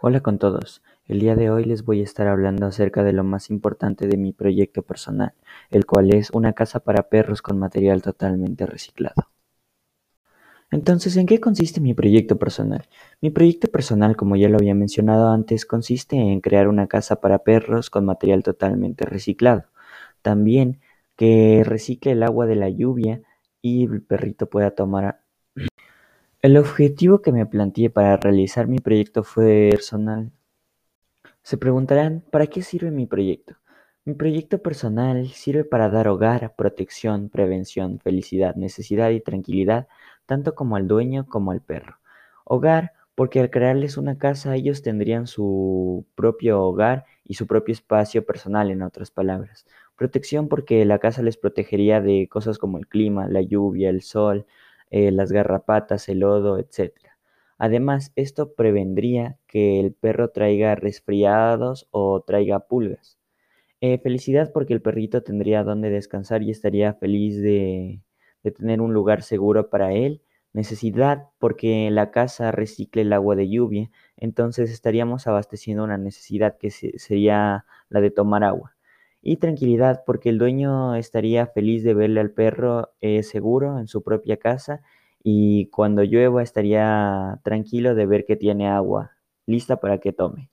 Hola con todos, el día de hoy les voy a estar hablando acerca de lo más importante de mi proyecto personal, el cual es una casa para perros con material totalmente reciclado. Entonces, ¿en qué consiste mi proyecto personal? Mi proyecto personal, como ya lo había mencionado antes, consiste en crear una casa para perros con material totalmente reciclado. También que recicle el agua de la lluvia y el perrito pueda tomar el objetivo que me planteé para realizar mi proyecto fue personal. Se preguntarán, ¿para qué sirve mi proyecto? Mi proyecto personal sirve para dar hogar, protección, prevención, felicidad, necesidad y tranquilidad, tanto como al dueño como al perro. Hogar, porque al crearles una casa ellos tendrían su propio hogar y su propio espacio personal, en otras palabras. Protección porque la casa les protegería de cosas como el clima, la lluvia, el sol, eh, las garrapatas, el lodo, etc. Además, esto prevendría que el perro traiga resfriados o traiga pulgas. Eh, felicidad porque el perrito tendría donde descansar y estaría feliz de, tener un lugar seguro para él. Necesidad porque la casa recicle el agua de lluvia, entonces estaríamos abasteciendo una necesidad que sería la de tomar agua y tranquilidad porque el dueño estaría feliz de verle al perro eh, seguro en su propia casa y cuando llueva estaría tranquilo de ver que tiene agua lista para que tome.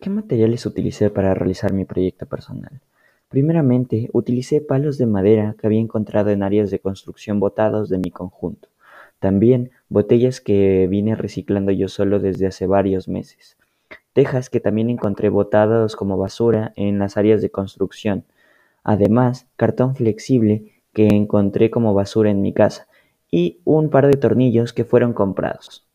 ¿Qué materiales utilicé para realizar mi proyecto personal? Primeramente, utilicé palos de madera que había encontrado en áreas de construcción botados de mi conjunto. También botellas que vine reciclando yo solo desde hace varios meses tejas que también encontré botados como basura en las áreas de construcción. Además, cartón flexible que encontré como basura en mi casa y un par de tornillos que fueron comprados.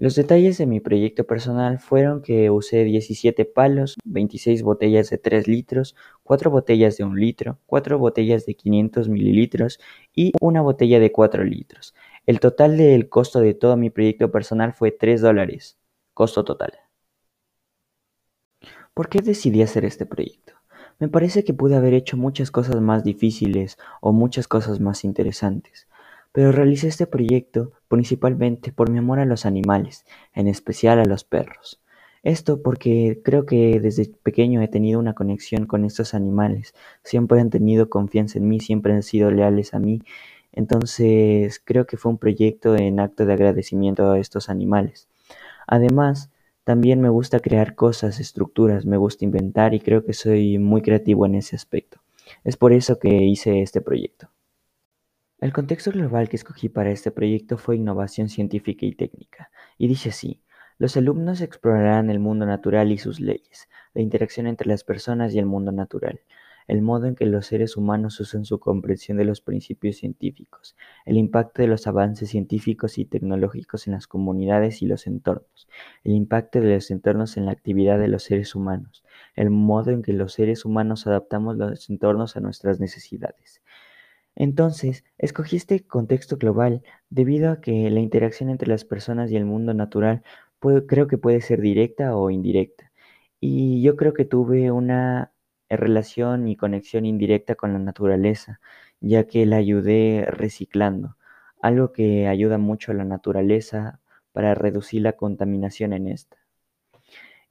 Los detalles de mi proyecto personal fueron que usé 17 palos, 26 botellas de 3 litros, 4 botellas de 1 litro, 4 botellas de 500 mililitros y una botella de 4 litros. El total del costo de todo mi proyecto personal fue 3 dólares. Costo total. ¿Por qué decidí hacer este proyecto? Me parece que pude haber hecho muchas cosas más difíciles o muchas cosas más interesantes, pero realicé este proyecto principalmente por mi amor a los animales, en especial a los perros. Esto porque creo que desde pequeño he tenido una conexión con estos animales, siempre han tenido confianza en mí, siempre han sido leales a mí, entonces creo que fue un proyecto en acto de agradecimiento a estos animales. Además, también me gusta crear cosas, estructuras, me gusta inventar y creo que soy muy creativo en ese aspecto. Es por eso que hice este proyecto. El contexto global que escogí para este proyecto fue innovación científica y técnica, y dice así, los alumnos explorarán el mundo natural y sus leyes, la interacción entre las personas y el mundo natural, el modo en que los seres humanos usan su comprensión de los principios científicos, el impacto de los avances científicos y tecnológicos en las comunidades y los entornos, el impacto de los entornos en la actividad de los seres humanos, el modo en que los seres humanos adaptamos los entornos a nuestras necesidades. Entonces, escogí este contexto global debido a que la interacción entre las personas y el mundo natural creo que puede ser directa o indirecta. Y yo creo que tuve una relación y conexión indirecta con la naturaleza, ya que la ayudé reciclando, algo que ayuda mucho a la naturaleza para reducir la contaminación en esta.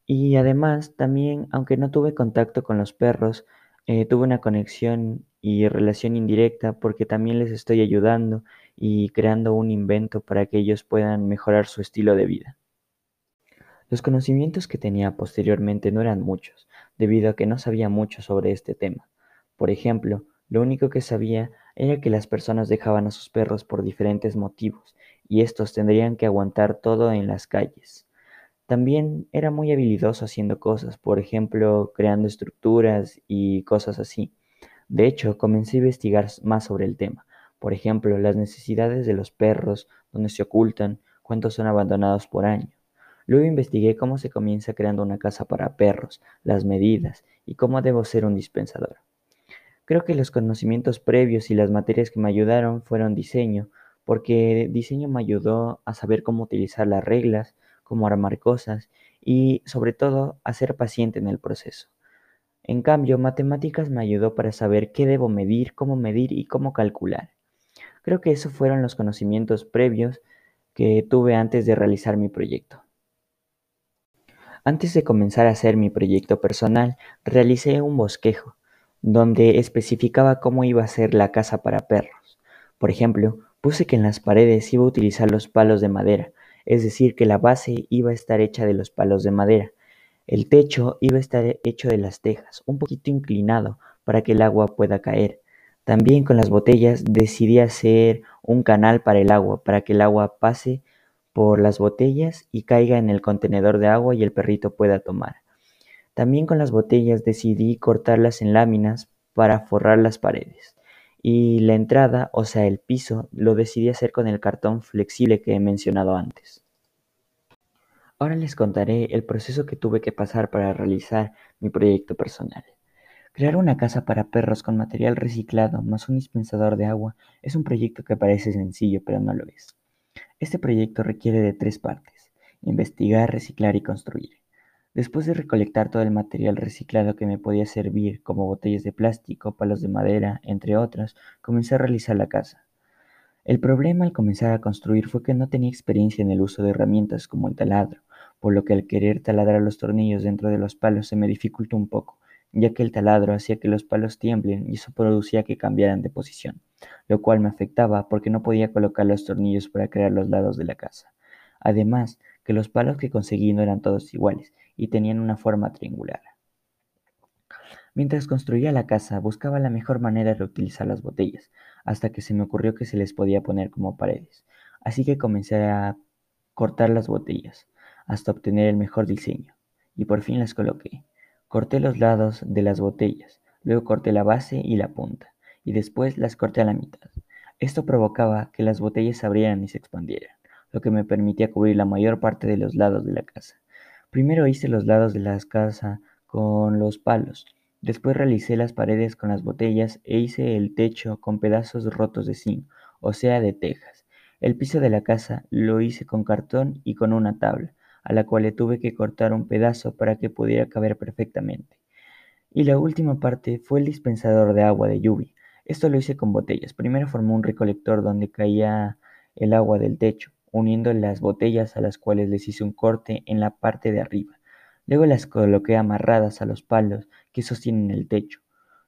Y además, también, aunque no tuve contacto con los perros, eh, tuve una conexión y relación indirecta porque también les estoy ayudando y creando un invento para que ellos puedan mejorar su estilo de vida. Los conocimientos que tenía posteriormente no eran muchos, debido a que no sabía mucho sobre este tema. Por ejemplo, lo único que sabía era que las personas dejaban a sus perros por diferentes motivos, y estos tendrían que aguantar todo en las calles. También era muy habilidoso haciendo cosas, por ejemplo, creando estructuras y cosas así. De hecho, comencé a investigar más sobre el tema. Por ejemplo, las necesidades de los perros, dónde se ocultan, cuántos son abandonados por año. Luego investigué cómo se comienza creando una casa para perros, las medidas y cómo debo ser un dispensador. Creo que los conocimientos previos y las materias que me ayudaron fueron diseño, porque diseño me ayudó a saber cómo utilizar las reglas, cómo armar cosas y sobre todo a ser paciente en el proceso. En cambio, matemáticas me ayudó para saber qué debo medir, cómo medir y cómo calcular. Creo que esos fueron los conocimientos previos que tuve antes de realizar mi proyecto. Antes de comenzar a hacer mi proyecto personal, realicé un bosquejo, donde especificaba cómo iba a ser la casa para perros. Por ejemplo, puse que en las paredes iba a utilizar los palos de madera, es decir, que la base iba a estar hecha de los palos de madera. El techo iba a estar hecho de las tejas, un poquito inclinado para que el agua pueda caer. También con las botellas decidí hacer un canal para el agua, para que el agua pase por las botellas y caiga en el contenedor de agua y el perrito pueda tomar. También con las botellas decidí cortarlas en láminas para forrar las paredes. Y la entrada, o sea, el piso, lo decidí hacer con el cartón flexible que he mencionado antes. Ahora les contaré el proceso que tuve que pasar para realizar mi proyecto personal. Crear una casa para perros con material reciclado más un dispensador de agua es un proyecto que parece sencillo, pero no lo es. Este proyecto requiere de tres partes, investigar, reciclar y construir. Después de recolectar todo el material reciclado que me podía servir, como botellas de plástico, palos de madera, entre otros, comencé a realizar la casa. El problema al comenzar a construir fue que no tenía experiencia en el uso de herramientas como el taladro, por lo que al querer taladrar los tornillos dentro de los palos se me dificultó un poco, ya que el taladro hacía que los palos tiemblen y eso producía que cambiaran de posición lo cual me afectaba porque no podía colocar los tornillos para crear los lados de la casa. Además, que los palos que conseguí no eran todos iguales y tenían una forma triangular. Mientras construía la casa, buscaba la mejor manera de utilizar las botellas, hasta que se me ocurrió que se les podía poner como paredes. Así que comencé a cortar las botellas, hasta obtener el mejor diseño, y por fin las coloqué. Corté los lados de las botellas, luego corté la base y la punta y después las corté a la mitad. Esto provocaba que las botellas se abrieran y se expandieran, lo que me permitía cubrir la mayor parte de los lados de la casa. Primero hice los lados de la casa con los palos, después realicé las paredes con las botellas e hice el techo con pedazos rotos de zinc, o sea, de tejas. El piso de la casa lo hice con cartón y con una tabla, a la cual le tuve que cortar un pedazo para que pudiera caber perfectamente. Y la última parte fue el dispensador de agua de lluvia, esto lo hice con botellas. Primero formé un recolector donde caía el agua del techo, uniendo las botellas a las cuales les hice un corte en la parte de arriba. Luego las coloqué amarradas a los palos que sostienen el techo.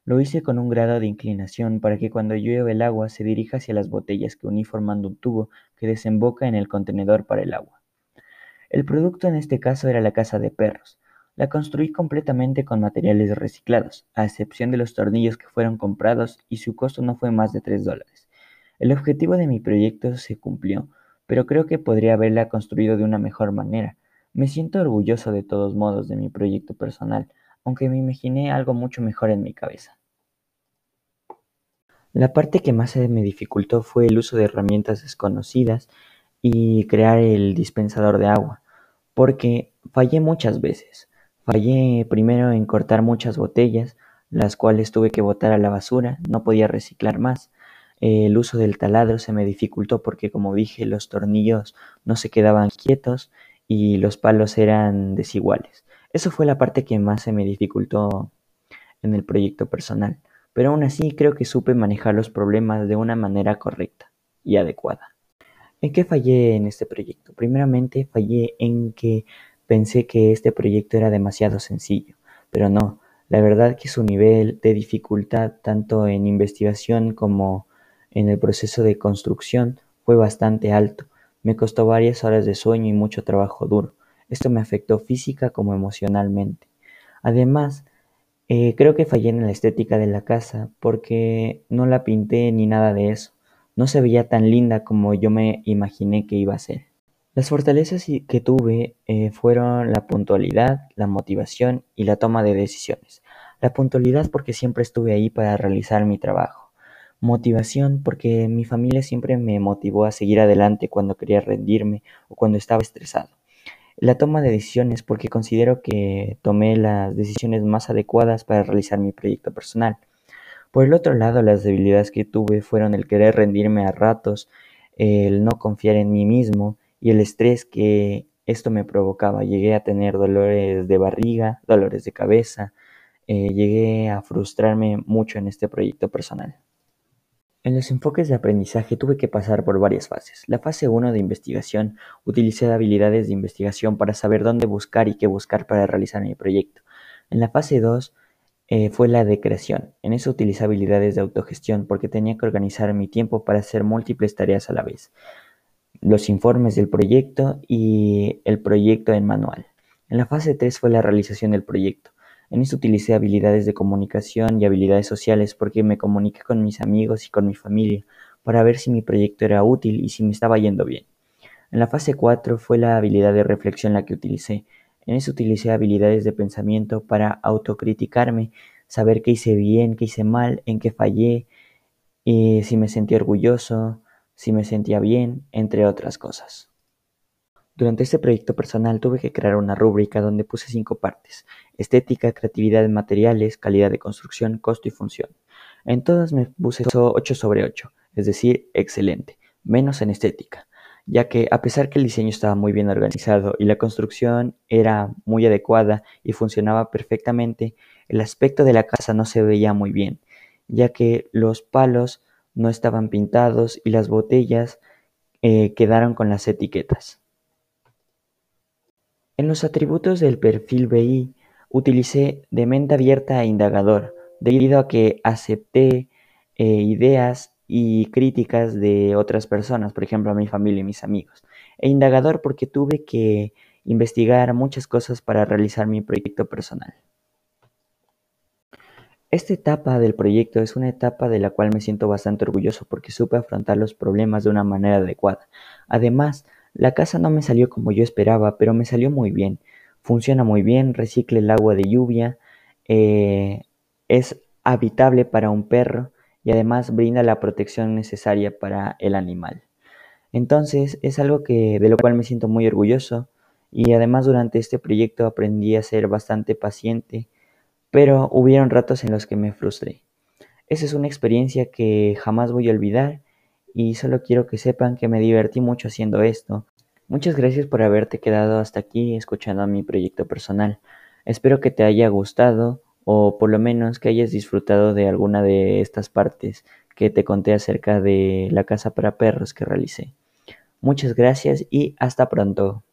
Lo hice con un grado de inclinación para que cuando llueva el agua se dirija hacia las botellas que uní formando un tubo que desemboca en el contenedor para el agua. El producto en este caso era la casa de perros, la construí completamente con materiales reciclados, a excepción de los tornillos que fueron comprados y su costo no fue más de 3 dólares. El objetivo de mi proyecto se cumplió, pero creo que podría haberla construido de una mejor manera. Me siento orgulloso de todos modos de mi proyecto personal, aunque me imaginé algo mucho mejor en mi cabeza. La parte que más me dificultó fue el uso de herramientas desconocidas y crear el dispensador de agua, porque fallé muchas veces. Fallé primero en cortar muchas botellas, las cuales tuve que botar a la basura, no podía reciclar más. El uso del taladro se me dificultó porque, como dije, los tornillos no se quedaban quietos y los palos eran desiguales. Eso fue la parte que más se me dificultó en el proyecto personal, pero aún así creo que supe manejar los problemas de una manera correcta y adecuada. ¿En qué fallé en este proyecto? Primeramente fallé en que Pensé que este proyecto era demasiado sencillo, pero no, la verdad que su nivel de dificultad tanto en investigación como en el proceso de construcción fue bastante alto. Me costó varias horas de sueño y mucho trabajo duro. Esto me afectó física como emocionalmente. Además, eh, creo que fallé en la estética de la casa porque no la pinté ni nada de eso. No se veía tan linda como yo me imaginé que iba a ser. Las fortalezas que tuve eh, fueron la puntualidad, la motivación y la toma de decisiones. La puntualidad porque siempre estuve ahí para realizar mi trabajo. Motivación porque mi familia siempre me motivó a seguir adelante cuando quería rendirme o cuando estaba estresado. La toma de decisiones porque considero que tomé las decisiones más adecuadas para realizar mi proyecto personal. Por el otro lado, las debilidades que tuve fueron el querer rendirme a ratos, el no confiar en mí mismo, y el estrés que esto me provocaba. Llegué a tener dolores de barriga, dolores de cabeza, eh, llegué a frustrarme mucho en este proyecto personal. En los enfoques de aprendizaje tuve que pasar por varias fases. La fase 1 de investigación, utilicé habilidades de investigación para saber dónde buscar y qué buscar para realizar mi proyecto. En la fase 2 eh, fue la de creación. En eso utilicé habilidades de autogestión porque tenía que organizar mi tiempo para hacer múltiples tareas a la vez. Los informes del proyecto y el proyecto en manual. En la fase 3 fue la realización del proyecto. En esto utilicé habilidades de comunicación y habilidades sociales porque me comuniqué con mis amigos y con mi familia para ver si mi proyecto era útil y si me estaba yendo bien. En la fase 4 fue la habilidad de reflexión la que utilicé. En eso utilicé habilidades de pensamiento para autocriticarme, saber qué hice bien, qué hice mal, en qué fallé, y si me sentí orgulloso, si me sentía bien, entre otras cosas. Durante este proyecto personal tuve que crear una rúbrica donde puse cinco partes: estética, creatividad en materiales, calidad de construcción, costo y función. En todas me puse 8 sobre 8, es decir, excelente, menos en estética, ya que a pesar que el diseño estaba muy bien organizado y la construcción era muy adecuada y funcionaba perfectamente, el aspecto de la casa no se veía muy bien, ya que los palos no estaban pintados y las botellas eh, quedaron con las etiquetas. En los atributos del perfil BI utilicé de mente abierta e indagador, debido a que acepté eh, ideas y críticas de otras personas, por ejemplo a mi familia y mis amigos. E indagador porque tuve que investigar muchas cosas para realizar mi proyecto personal. Esta etapa del proyecto es una etapa de la cual me siento bastante orgulloso porque supe afrontar los problemas de una manera adecuada. Además, la casa no me salió como yo esperaba, pero me salió muy bien. Funciona muy bien, recicla el agua de lluvia, eh, es habitable para un perro y además brinda la protección necesaria para el animal. Entonces es algo que de lo cual me siento muy orgulloso y además durante este proyecto aprendí a ser bastante paciente, pero hubieron ratos en los que me frustré. Esa es una experiencia que jamás voy a olvidar y solo quiero que sepan que me divertí mucho haciendo esto. Muchas gracias por haberte quedado hasta aquí escuchando mi proyecto personal. Espero que te haya gustado o por lo menos que hayas disfrutado de alguna de estas partes que te conté acerca de la casa para perros que realicé. Muchas gracias y hasta pronto.